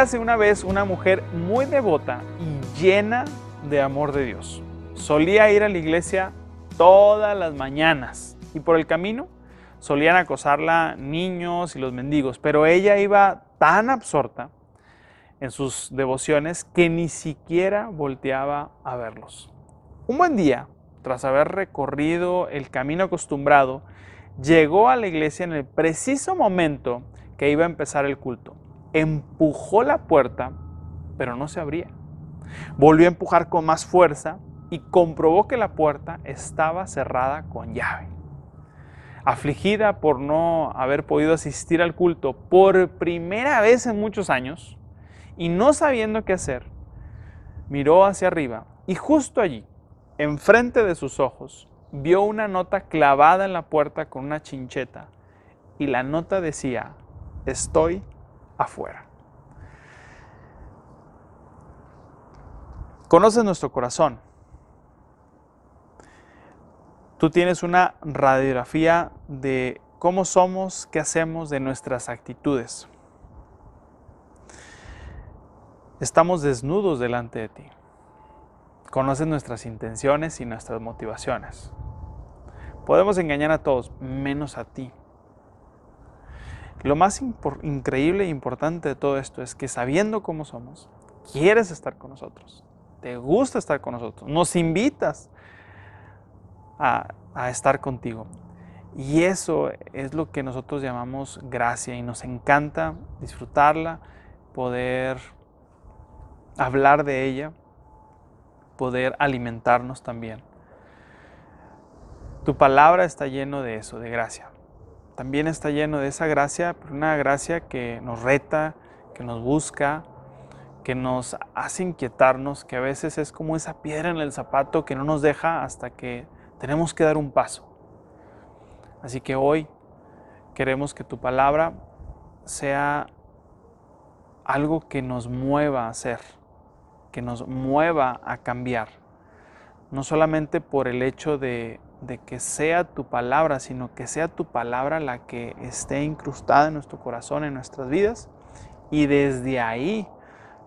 Érase una vez una mujer muy devota y llena de amor de Dios. Solía ir a la iglesia todas las mañanas y por el camino solían acosarla niños y los mendigos, pero ella iba tan absorta en sus devociones que ni siquiera volteaba a verlos. Un buen día, tras haber recorrido el camino acostumbrado, llegó a la iglesia en el preciso momento que iba a empezar el culto. Empujó la puerta, pero no se abría. Volvió a empujar con más fuerza y comprobó que la puerta estaba cerrada con llave. Afligida por no haber podido asistir al culto por primera vez en muchos años y no sabiendo qué hacer, miró hacia arriba y justo allí, enfrente de sus ojos, vio una nota clavada en la puerta con una chincheta y la nota decía, estoy afuera. Conoces nuestro corazón. Tú tienes una radiografía de cómo somos, qué hacemos, de nuestras actitudes. Estamos desnudos delante de ti. Conoces nuestras intenciones y nuestras motivaciones. Podemos engañar a todos, menos a ti. Lo más increíble e importante de todo esto es que sabiendo cómo somos, quieres estar con nosotros, te gusta estar con nosotros, nos invitas a, a estar contigo. Y eso es lo que nosotros llamamos gracia y nos encanta disfrutarla, poder hablar de ella, poder alimentarnos también. Tu palabra está lleno de eso, de gracia también está lleno de esa gracia, pero una gracia que nos reta, que nos busca, que nos hace inquietarnos, que a veces es como esa piedra en el zapato que no nos deja hasta que tenemos que dar un paso. Así que hoy queremos que tu palabra sea algo que nos mueva a hacer, que nos mueva a cambiar. No solamente por el hecho de de que sea tu palabra, sino que sea tu palabra la que esté incrustada en nuestro corazón, en nuestras vidas, y desde ahí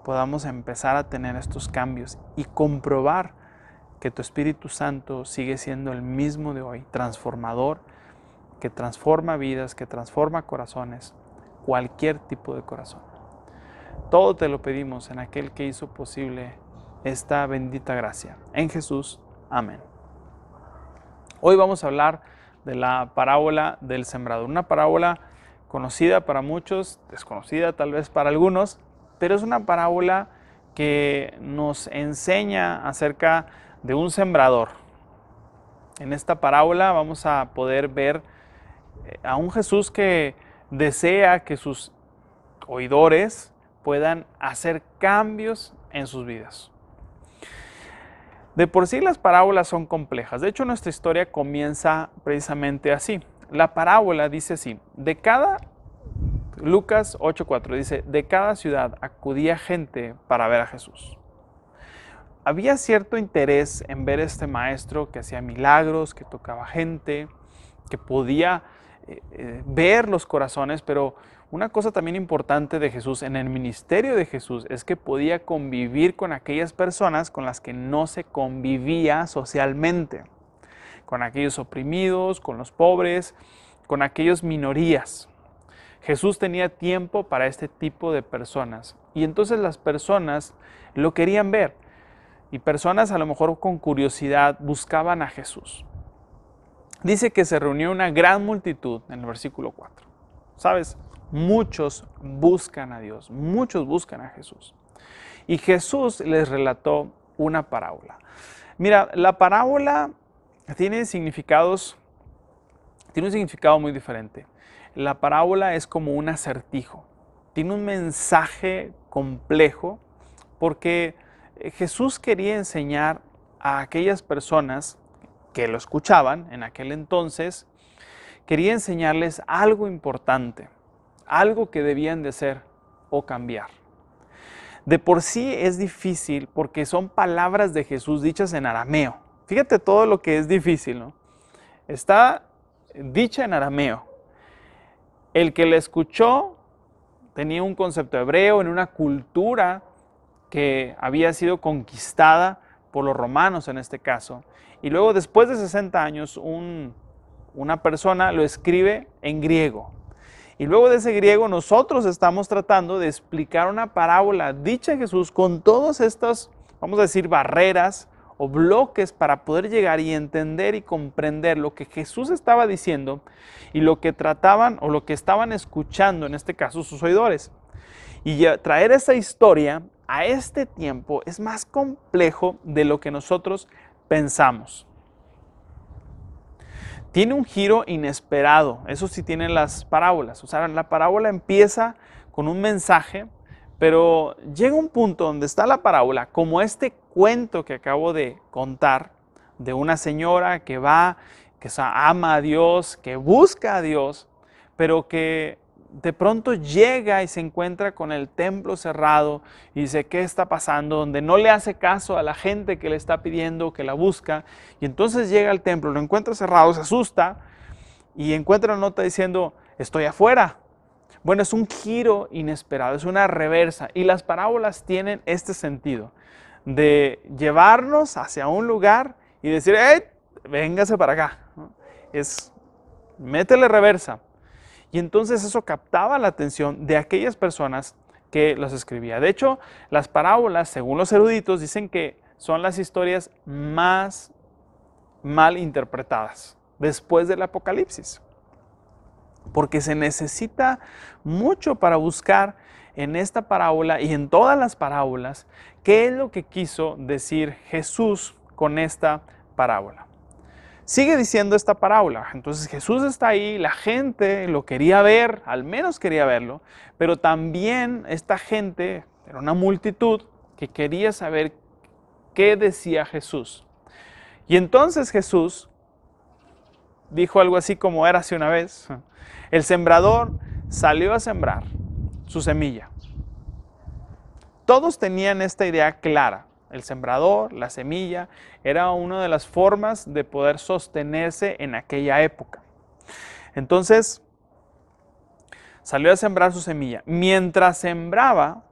podamos empezar a tener estos cambios y comprobar que tu Espíritu Santo sigue siendo el mismo de hoy, transformador, que transforma vidas, que transforma corazones, cualquier tipo de corazón. Todo te lo pedimos en aquel que hizo posible esta bendita gracia. En Jesús. Amén. Hoy vamos a hablar de la parábola del sembrador, una parábola conocida para muchos, desconocida tal vez para algunos, pero es una parábola que nos enseña acerca de un sembrador. En esta parábola vamos a poder ver eh, a un Jesús que desea que sus oidores puedan hacer cambios en sus vidas. De por sí las parábolas son complejas. De hecho, nuestra historia comienza precisamente así. La parábola dice así, de cada, Lucas 8.4 dice, de cada ciudad acudía gente para ver a Jesús. Había cierto interés en ver a este maestro que hacía milagros, que tocaba gente, que podía eh, eh, ver los corazones, pero una cosa también importante de Jesús en el ministerio de Jesús es que podía convivir con aquellas personas con las que no se convivía socialmente, con aquellos oprimidos, con los pobres, con aquellos minorías. Jesús tenía tiempo para este tipo de personas y entonces las personas lo querían ver y personas a lo mejor con curiosidad buscaban a Jesús. Dice que se reunió una gran multitud en el versículo 4. ¿Sabes? Muchos buscan a Dios, muchos buscan a Jesús. Y Jesús les relató una parábola. Mira, la parábola tiene significados, tiene un significado muy diferente. La parábola es como un acertijo, tiene un mensaje complejo porque Jesús quería enseñar a aquellas personas que lo escuchaban en aquel entonces, quería enseñarles algo importante algo que debían de ser o cambiar. De por sí es difícil porque son palabras de Jesús dichas en arameo. Fíjate todo lo que es difícil, ¿no? Está dicha en arameo. El que la escuchó tenía un concepto hebreo, en una cultura que había sido conquistada por los romanos en este caso. Y luego después de 60 años, una persona lo escribe en griego. Y luego de ese griego nosotros estamos tratando de explicar una parábola dicha Jesús con todas estas, vamos a decir, barreras o bloques para poder llegar y entender y comprender lo que Jesús estaba diciendo y lo que trataban o lo que estaban escuchando, en este caso sus oidores. Y traer esa historia a este tiempo es más complejo de lo que nosotros pensamos. Tiene un giro inesperado, eso sí tienen las parábolas. O sea, la parábola empieza con un mensaje, pero llega un punto donde está la parábola, como este cuento que acabo de contar, de una señora que va, que ama a Dios, que busca a Dios, pero que de pronto llega y se encuentra con el templo cerrado y dice, ¿qué está pasando? Donde no le hace caso a la gente que le está pidiendo, que la busca. Y entonces llega al templo, lo encuentra cerrado, se asusta y encuentra una nota diciendo, estoy afuera. Bueno, es un giro inesperado, es una reversa. Y las parábolas tienen este sentido de llevarnos hacia un lugar y decir, ¡eh! Véngase para acá. Es, métele reversa. Y entonces eso captaba la atención de aquellas personas que los escribía. De hecho, las parábolas, según los eruditos, dicen que son las historias más mal interpretadas después del Apocalipsis. Porque se necesita mucho para buscar en esta parábola y en todas las parábolas qué es lo que quiso decir Jesús con esta parábola. Sigue diciendo esta parábola. Entonces Jesús está ahí, la gente lo quería ver, al menos quería verlo, pero también esta gente, era una multitud que quería saber qué decía Jesús. Y entonces Jesús dijo algo así como era hace una vez. El sembrador salió a sembrar su semilla. Todos tenían esta idea clara el sembrador, la semilla, era una de las formas de poder sostenerse en aquella época. Entonces, salió a sembrar su semilla. Mientras sembraba,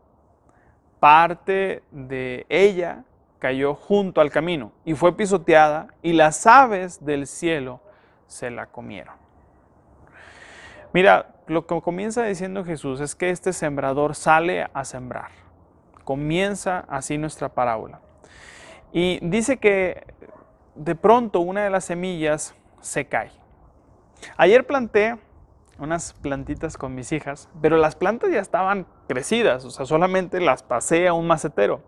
parte de ella cayó junto al camino y fue pisoteada y las aves del cielo se la comieron. Mira, lo que comienza diciendo Jesús es que este sembrador sale a sembrar. Comienza así nuestra parábola. Y dice que de pronto una de las semillas se cae. Ayer planté unas plantitas con mis hijas, pero las plantas ya estaban crecidas, o sea, solamente las pasé a un macetero.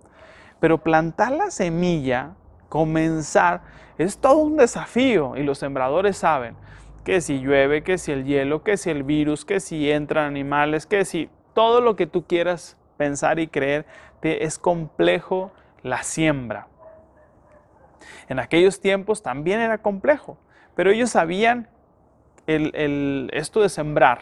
Pero plantar la semilla, comenzar, es todo un desafío y los sembradores saben que si llueve, que si el hielo, que si el virus, que si entran animales, que si todo lo que tú quieras pensar y creer, es complejo la siembra. En aquellos tiempos también era complejo, pero ellos sabían el, esto de sembrar.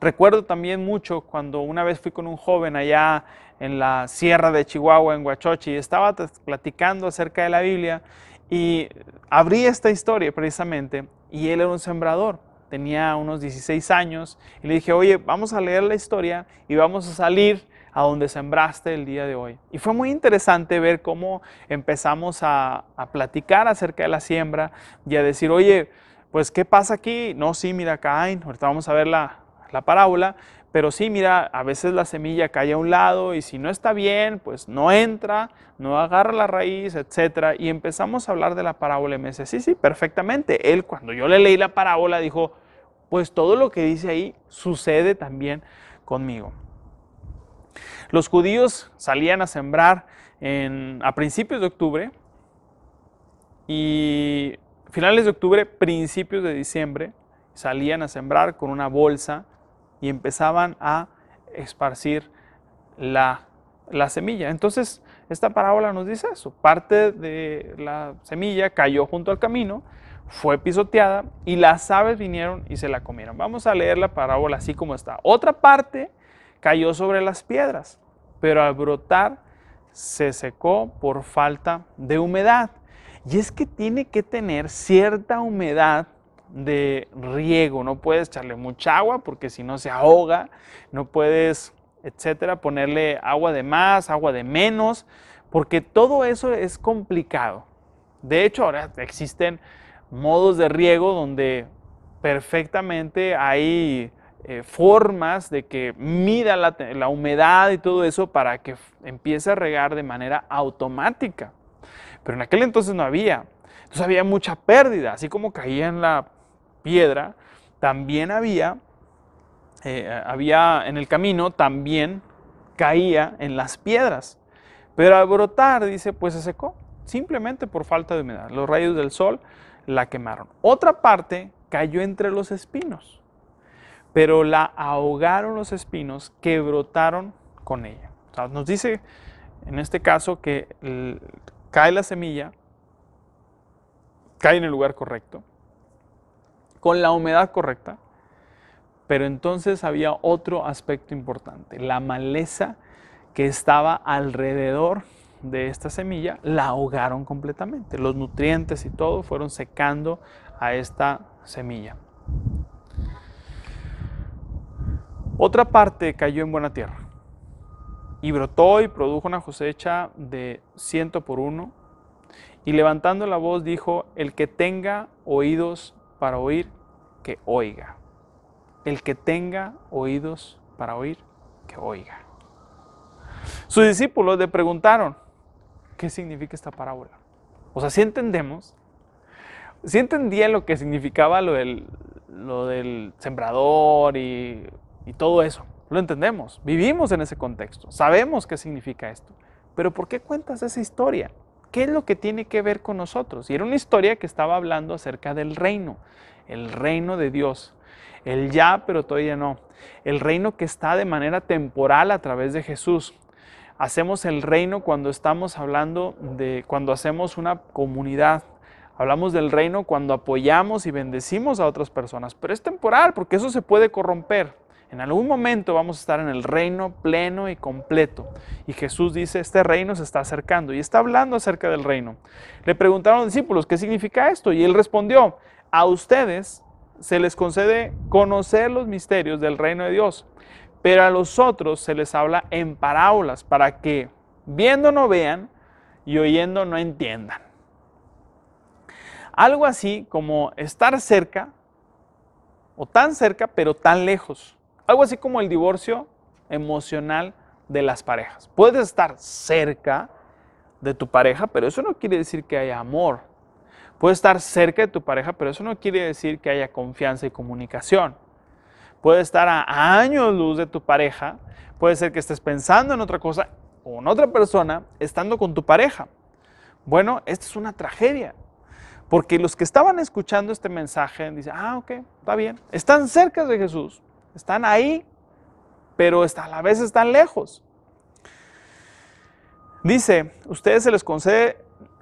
Recuerdo también mucho cuando una vez fui con un joven allá en la sierra de Chihuahua, en Huachochi, y estaba platicando acerca de la Biblia y abrí esta historia precisamente y él era un sembrador tenía unos 16 años y le dije, oye, vamos a leer la historia y vamos a salir a donde sembraste el día de hoy. Y fue muy interesante ver cómo empezamos a, platicar acerca de la siembra y a decir, oye, pues ¿qué pasa aquí? No, sí, mira, caen, ahorita vamos a ver la, la parábola, pero sí, mira, a veces la semilla cae a un lado y si no está bien, pues no entra, no agarra la raíz, etc. Y empezamos a hablar de la parábola y me dice, sí, sí, perfectamente. Él cuando yo le leí la parábola dijo, pues todo lo que dice ahí sucede también conmigo. Los judíos salían a sembrar a principios de octubre y finales de octubre, principios de diciembre, salían a sembrar con una bolsa y empezaban a esparcir la, la semilla. Entonces, esta parábola nos dice eso. Parte de la semilla cayó junto al camino, fue pisoteada y las aves vinieron y se la comieron. Vamos a leer la parábola así como está. Otra parte cayó sobre las piedras, pero al brotar se secó por falta de humedad. Y es que tiene que tener cierta humedad de riego, no puedes echarle mucha agua porque si no se ahoga, no puedes etcétera, ponerle agua de más, agua de menos, porque todo eso es complicado. De hecho, ahora existen modos de riego donde perfectamente hay eh, formas de que mida la, humedad y todo eso para que empiece a regar de manera automática. Pero en aquel entonces no había. Entonces había mucha pérdida, así como caía en la piedra, también había, eh, había en el camino, también caía en las piedras. Pero al brotar, dice, pues se secó, simplemente por falta de humedad. Los rayos del sol la quemaron. Otra parte cayó entre los espinos, pero la ahogaron los espinos que brotaron con ella. nos dice en este caso que cae la semilla, cae en el lugar correcto, con la humedad correcta, pero entonces había otro aspecto importante, la maleza que estaba alrededor de esta semilla la ahogaron completamente. Los nutrientes y todo fueron secando a esta semilla. Otra parte cayó en buena tierra y brotó y produjo una cosecha de ciento por uno. Y levantando la voz dijo, el que tenga oídos para oír, que oiga. El que tenga oídos para oír, que oiga. Sus discípulos le preguntaron, ¿qué significa esta parábola? O sea, si entendemos, si entendía lo que significaba lo del, lo del sembrador y, y todo eso. Lo entendemos, vivimos en ese contexto, sabemos qué significa esto. Pero ¿por qué cuentas esa historia? ¿Qué es lo que tiene que ver con nosotros? Y era una historia que estaba hablando acerca del reino, el reino de Dios. El ya, pero todavía no. El reino que está de manera temporal a través de Jesús. Hacemos el reino cuando estamos hablando de, cuando hacemos una comunidad. Hablamos del reino cuando apoyamos y bendecimos a otras personas. Pero es temporal porque eso se puede corromper. En algún momento vamos a estar en el reino pleno y completo. Y Jesús dice, este reino se está acercando y está hablando acerca del reino. Le preguntaron a los discípulos, ¿qué significa esto? Y él respondió, a ustedes se les concede conocer los misterios del reino de Dios, pero a los otros se les habla en parábolas para que viendo no vean y oyendo no entiendan. Algo así como estar cerca o tan cerca pero tan lejos. Algo así como el divorcio emocional de las parejas. Puedes estar cerca de tu pareja, pero eso no quiere decir que haya amor. Puedes estar cerca de tu pareja, pero eso no quiere decir que haya confianza y comunicación. Puedes estar a años luz de tu pareja, puede ser que estés pensando en otra cosa o en otra persona estando con tu pareja. Bueno, esta es una tragedia. Porque los que estaban escuchando este mensaje dicen, ah, ok, está bien. Están cerca de Jesús, están ahí, pero a la vez están lejos. Dice, ustedes se les concede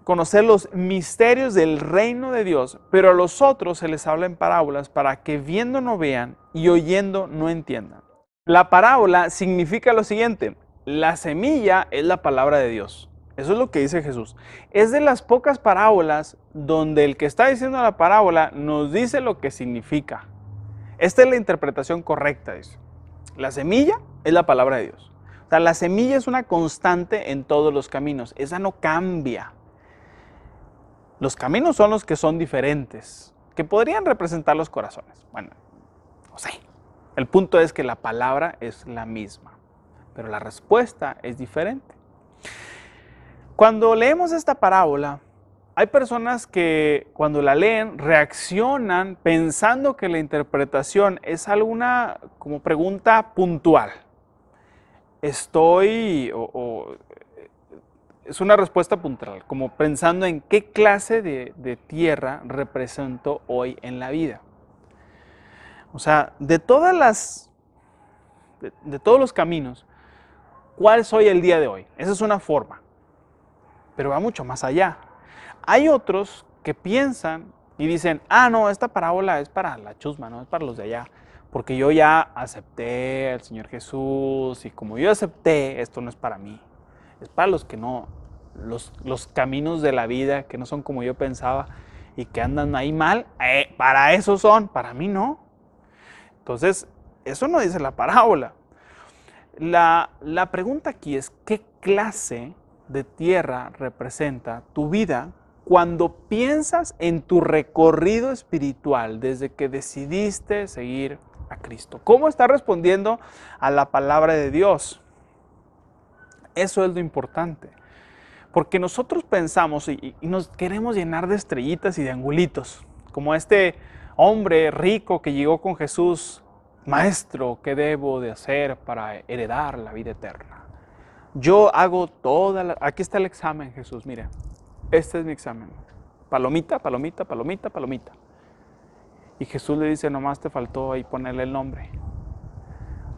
conocer los misterios del reino de Dios, pero a los otros se les habla en parábolas para que viendo no vean y oyendo no entiendan. La parábola significa lo siguiente, la semilla es la palabra de Dios. Eso es lo que dice Jesús. Es de las pocas parábolas donde el que está diciendo la parábola nos dice lo que significa. Esta es la interpretación correcta, dice. La semilla es la palabra de Dios. O sea, la semilla es una constante en todos los caminos. Esa no cambia. Los caminos son los que son diferentes, que podrían representar los corazones. Bueno, no sé. El punto es que la palabra es la misma, pero la respuesta es diferente. Cuando leemos esta parábola, hay personas que cuando la leen reaccionan pensando que la interpretación es alguna como pregunta puntual. Estoy, o, es una respuesta puntual, como pensando en qué clase de, de tierra represento hoy en la vida. O sea, de todas las, de, de todos los caminos, ¿cuál soy el día de hoy? Esa es una forma, pero va mucho más allá. Hay otros que piensan y dicen, ah, no, esta parábola es para la chusma, no es para los de allá, porque yo ya acepté al Señor Jesús y como yo acepté, esto no es para mí, es para los que no, los, los caminos de la vida que no son como yo pensaba y que andan ahí mal, eh, para eso son, para mí no. Entonces, eso no dice la parábola. la, la pregunta aquí es, ¿qué clase de tierra representa tu vida cuando piensas en tu recorrido espiritual desde que decidiste seguir a Cristo? ¿Cómo estás respondiendo a la palabra de Dios? Eso es lo importante. Porque nosotros pensamos y, nos queremos llenar de estrellitas y de angulitos, como este hombre rico que llegó con Jesús, maestro, ¿qué debo de hacer para heredar la vida eterna? Yo hago toda la... Aquí está el examen, Jesús, mire, este es mi examen. Palomita, palomita, palomita, palomita. Y Jesús le dice, nomás te faltó ahí ponerle el nombre.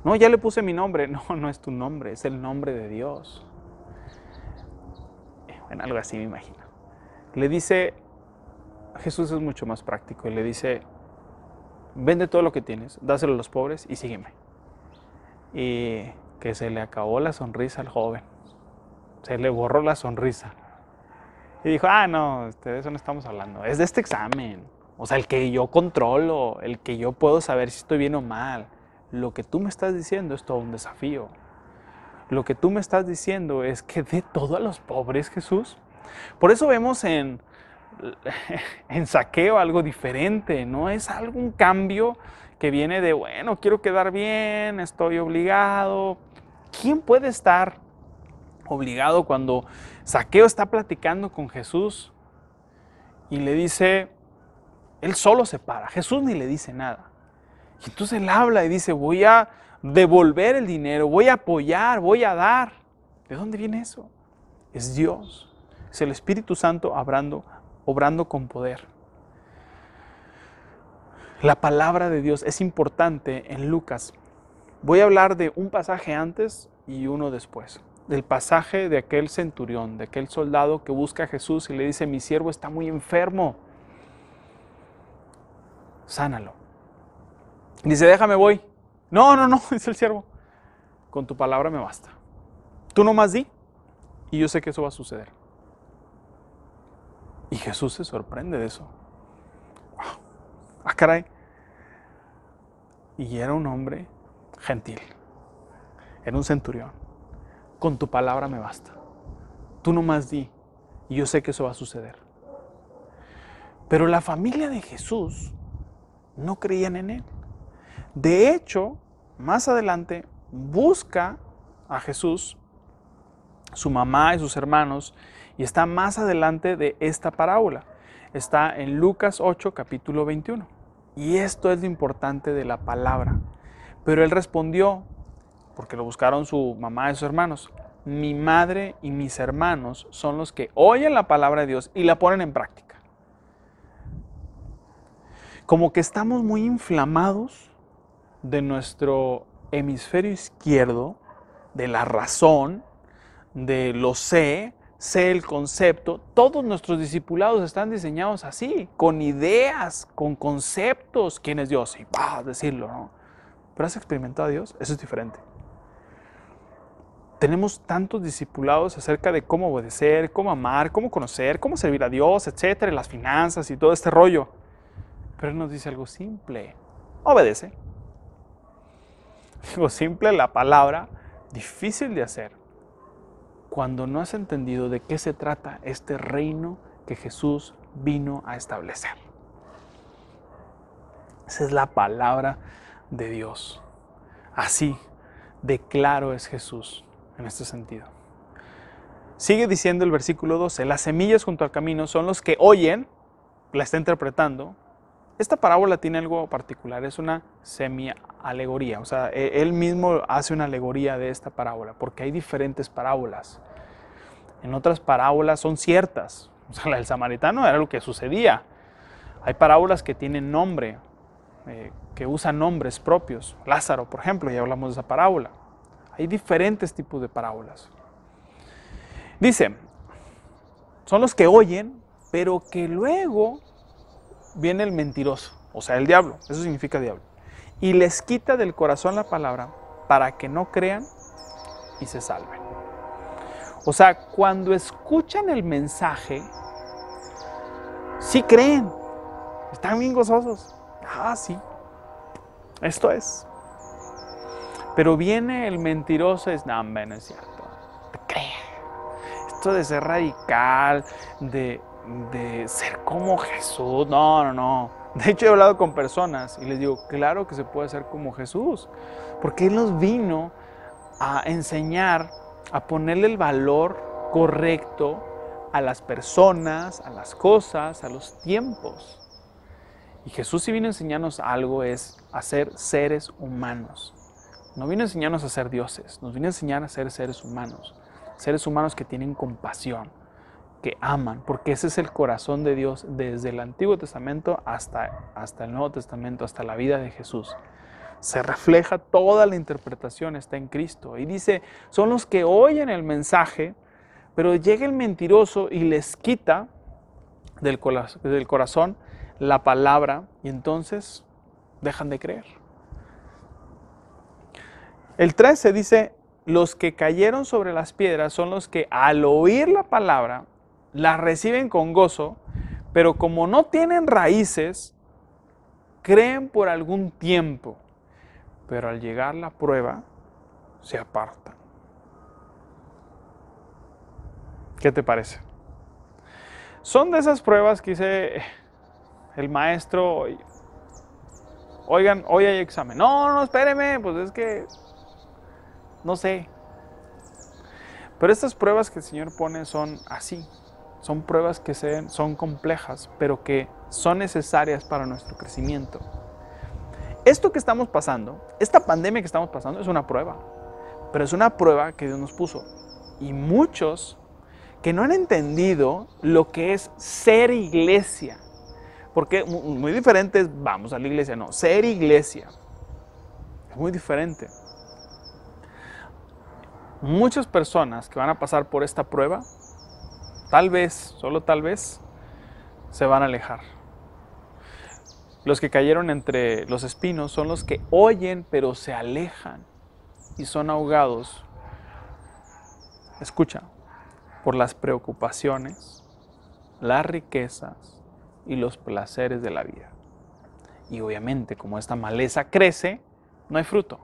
No, ya le puse mi nombre. No, no es tu nombre, es el nombre de Dios. Bueno, algo así me imagino. Le dice, Jesús es mucho más práctico y le dice, vende todo lo que tienes, dáselo a los pobres y sígueme. Y que se le acabó la sonrisa al joven. Se le borró la sonrisa. Y dijo, ah, no, este, de eso no estamos hablando. Es de este examen. O sea, el que yo controlo, el que yo puedo saber si estoy bien o mal. Lo que tú me estás diciendo es todo un desafío. Lo que tú me estás diciendo es que dé todo a los pobres, Jesús. Por eso vemos en, en saqueo algo diferente, ¿no? Es algún cambio que viene de, bueno, quiero quedar bien, estoy obligado. ¿Quién puede estar obligado cuando Saqueo está platicando con Jesús y le dice, él solo se para, Jesús ni le dice nada. Y entonces él habla y dice, voy a devolver el dinero, voy a apoyar, voy a dar. ¿De dónde viene eso? Es Dios, es el Espíritu Santo obrando, obrando con poder. La palabra de Dios es importante en Lucas. Voy a hablar de un pasaje antes y uno después. Del pasaje de aquel centurión, de aquel soldado que busca a Jesús y le dice, mi siervo está muy enfermo. Sánalo. Dice, déjame voy. No, no, no, dice el siervo. Con tu palabra me basta. Tú nomás di y yo sé que eso va a suceder. Y Jesús se sorprende de eso. Wow. Ah, caray. Y era un hombre gentil. Era un centurión. Con tu palabra me basta. Tú nomás di y yo sé que eso va a suceder. Pero la familia de Jesús no creían en él. De hecho, más adelante busca a Jesús, su mamá y sus hermanos, y está más adelante de esta parábola. Está en Lucas 8, capítulo 21. Y esto es lo importante de la palabra. Pero él respondió, porque lo buscaron su mamá y sus hermanos, mi madre y mis hermanos son los que oyen la palabra de Dios y la ponen en práctica. Como que estamos muy inflamados de nuestro hemisferio izquierdo, de la razón, de lo sé, sé el concepto. Todos nuestros discipulados están diseñados así, con ideas, con conceptos. ¿Quién es Dios? Y a decirlo, ¿no? Pero has experimentado a Dios, eso es diferente. Tenemos tantos discipulados acerca de cómo obedecer, cómo amar, cómo conocer, cómo servir a Dios, etcétera, las finanzas y todo este rollo. Pero Él nos dice algo simple: obedece. Digo, simple la palabra, difícil de hacer. Cuando no has entendido de qué se trata este reino que Jesús vino a establecer. Esa es la palabra de Dios. Así de claro es Jesús en este sentido. Sigue diciendo el versículo 12, las semillas junto al camino son los que oyen, la está interpretando, esta parábola tiene algo particular, es una semi-alegoría, o sea, e, él mismo hace una alegoría de esta parábola, porque hay diferentes parábolas. En otras parábolas son ciertas, o sea, la del samaritano era lo que sucedía. Hay parábolas que tienen nombre, eh, que usan nombres propios. Lázaro, por ejemplo, ya hablamos de esa parábola. Hay diferentes tipos de parábolas. Dice, son los que oyen, pero que luego viene el mentiroso, o sea, el diablo, eso significa diablo, y les quita del corazón la palabra para que no crean y se salven. O sea, cuando escuchan el mensaje, sí creen, están bien gozosos. Ah, sí, esto es. Pero viene el mentiroso y es, no, no es cierto. Te cree. Esto de ser radical, de, de ser como Jesús, no, no, no. De hecho, he hablado con personas y les digo, claro que se puede ser como Jesús, porque Él nos vino a enseñar, a ponerle el valor correcto a las personas, a las cosas, a los tiempos. Y Jesús si vino a enseñarnos algo es a ser seres humanos. No vino a enseñarnos a ser dioses, nos vino a enseñar a ser seres humanos. Seres humanos que tienen compasión, que aman, porque ese es el corazón de Dios desde el Antiguo Testamento hasta, hasta el Nuevo Testamento, hasta la vida de Jesús. Se refleja toda la interpretación, está en Cristo. Y dice, son los que oyen el mensaje, pero llega el mentiroso y les quita del, del corazón la palabra y entonces dejan de creer. El 13 dice, los que cayeron sobre las piedras son los que al oír la palabra la reciben con gozo, pero como no tienen raíces, creen por algún tiempo, pero al llegar la prueba, se apartan. ¿Qué te parece? Son de esas pruebas que dice el maestro, oigan, hoy hay examen. No, no, espéreme, pues es que, no sé. Pero estas pruebas que el Señor pone son así, son pruebas que son complejas, pero que son necesarias para nuestro crecimiento. Esto que estamos pasando, esta pandemia que estamos pasando es una prueba, pero es una prueba que Dios nos puso. Y muchos que no han entendido lo que es ser iglesia, porque muy diferente es vamos a la iglesia, no, ser iglesia. Es muy diferente. Muchas personas que van a pasar por esta prueba tal vez, solo tal vez, se van a alejar. Los que cayeron entre los espinos son los que oyen pero se alejan y son ahogados. Escucha, por las preocupaciones, las riquezas y los placeres de la vida. Y obviamente como esta maleza crece, no hay fruto.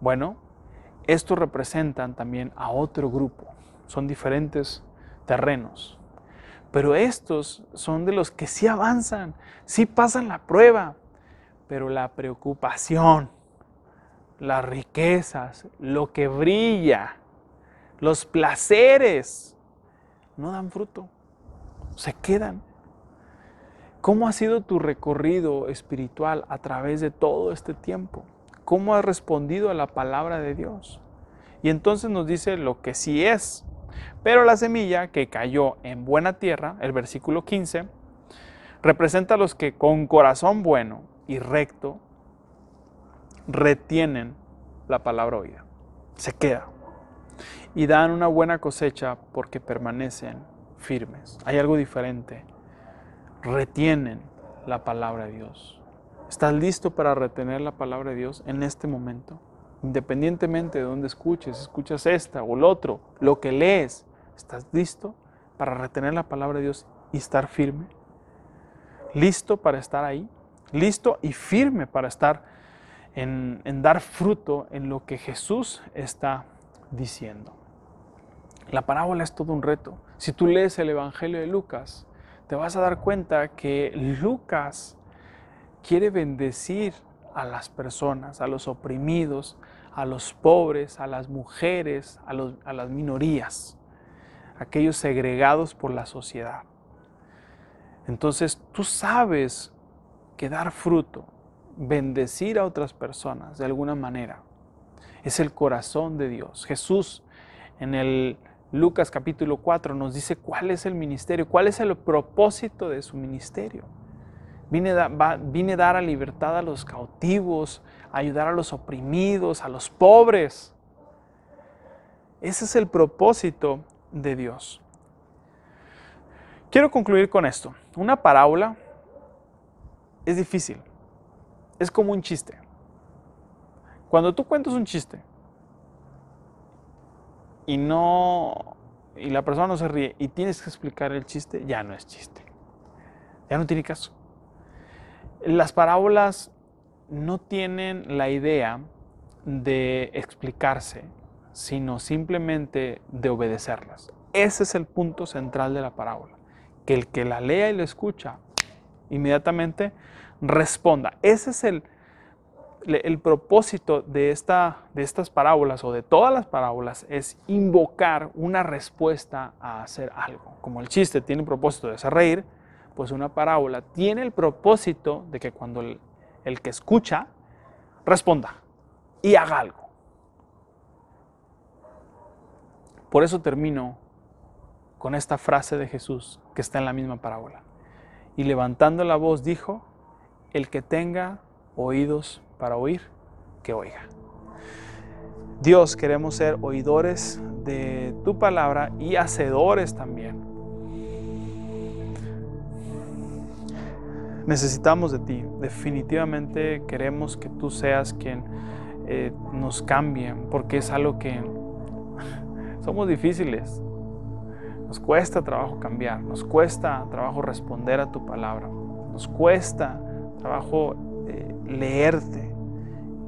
Bueno, estos representan también a otro grupo. Son diferentes terrenos. Pero estos son de los que sí avanzan, sí pasan la prueba, pero la preocupación, las riquezas, lo que brilla, los placeres, no dan fruto, se quedan. ¿Cómo ha sido tu recorrido espiritual a través de todo este tiempo? ¿Cómo has respondido a la palabra de Dios? Y entonces nos dice lo que sí es, pero la semilla que cayó en buena tierra, el versículo 15, representa a los que con corazón bueno y recto retienen la palabra oída. Se queda. Y dan una buena cosecha porque permanecen firmes. Hay algo diferente. Retienen la palabra de Dios. ¿Estás listo para retener la palabra de Dios en este momento? Independientemente de dónde escuches, escuchas esta o el otro, lo que lees, ¿estás listo para retener la palabra de Dios y estar firme? ¿Listo para estar ahí? ¿Listo y firme para estar en, en dar fruto en lo que Jesús está diciendo? La parábola es todo un reto. Si tú lees el Evangelio de Lucas, te vas a dar cuenta que Lucas quiere bendecir a las personas, a los oprimidos, a los pobres, a las mujeres, a, a las minorías, aquellos segregados por la sociedad. Entonces tú sabes que dar fruto, bendecir a otras personas de alguna manera, es el corazón de Dios. Jesús en el Lucas capítulo 4 nos dice cuál es el ministerio, cuál es el propósito de su ministerio. Vine, a dar a libertad a los cautivos, a ayudar a los oprimidos, a los pobres. Ese es el propósito de Dios. Quiero concluir con esto. Una parábola es difícil. Es como un chiste. Cuando tú cuentas un chiste y no y la persona no se ríe y tienes que explicar el chiste, ya no es chiste. Ya no tiene caso. Las parábolas no tienen la idea de explicarse, sino simplemente de obedecerlas. Ese es el punto central de la parábola. Que el que la lea y la escucha, inmediatamente responda. Ese es el, el propósito de, esta, de estas parábolas o de todas las parábolas es invocar una respuesta a hacer algo. Como el chiste tiene el propósito de hacer reír, pues una parábola tiene el propósito de que cuando el, el que escucha responda y haga algo. Por eso termino con esta frase de Jesús que está en la misma parábola. Y levantando la voz dijo, el que tenga oídos para oír, que oiga. Dios, queremos ser oidores de tu palabra y hacedores también. Necesitamos de ti, definitivamente queremos que tú seas quien eh, nos cambie, porque es algo que somos difíciles, nos cuesta trabajo cambiar, nos cuesta trabajo responder a tu palabra, nos cuesta trabajo eh, leerte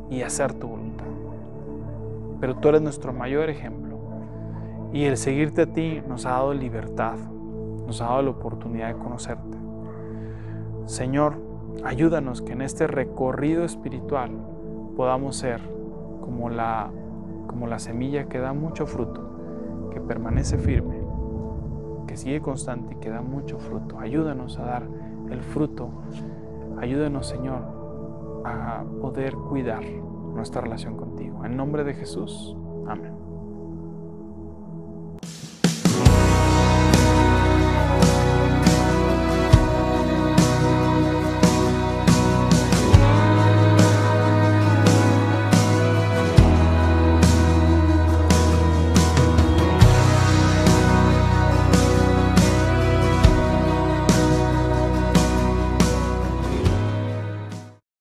y hacer tu voluntad. Pero tú eres nuestro mayor ejemplo y el seguirte a ti nos ha dado libertad, nos ha dado la oportunidad de conocerte. Señor, ayúdanos que en este recorrido espiritual podamos ser como la, como la semilla que da mucho fruto, que permanece firme que sigue constante y que da mucho fruto. Ayúdanos a dar el fruto. Ayúdanos, Señor, a poder cuidar nuestra relación contigo. En nombre de Jesús. Amén.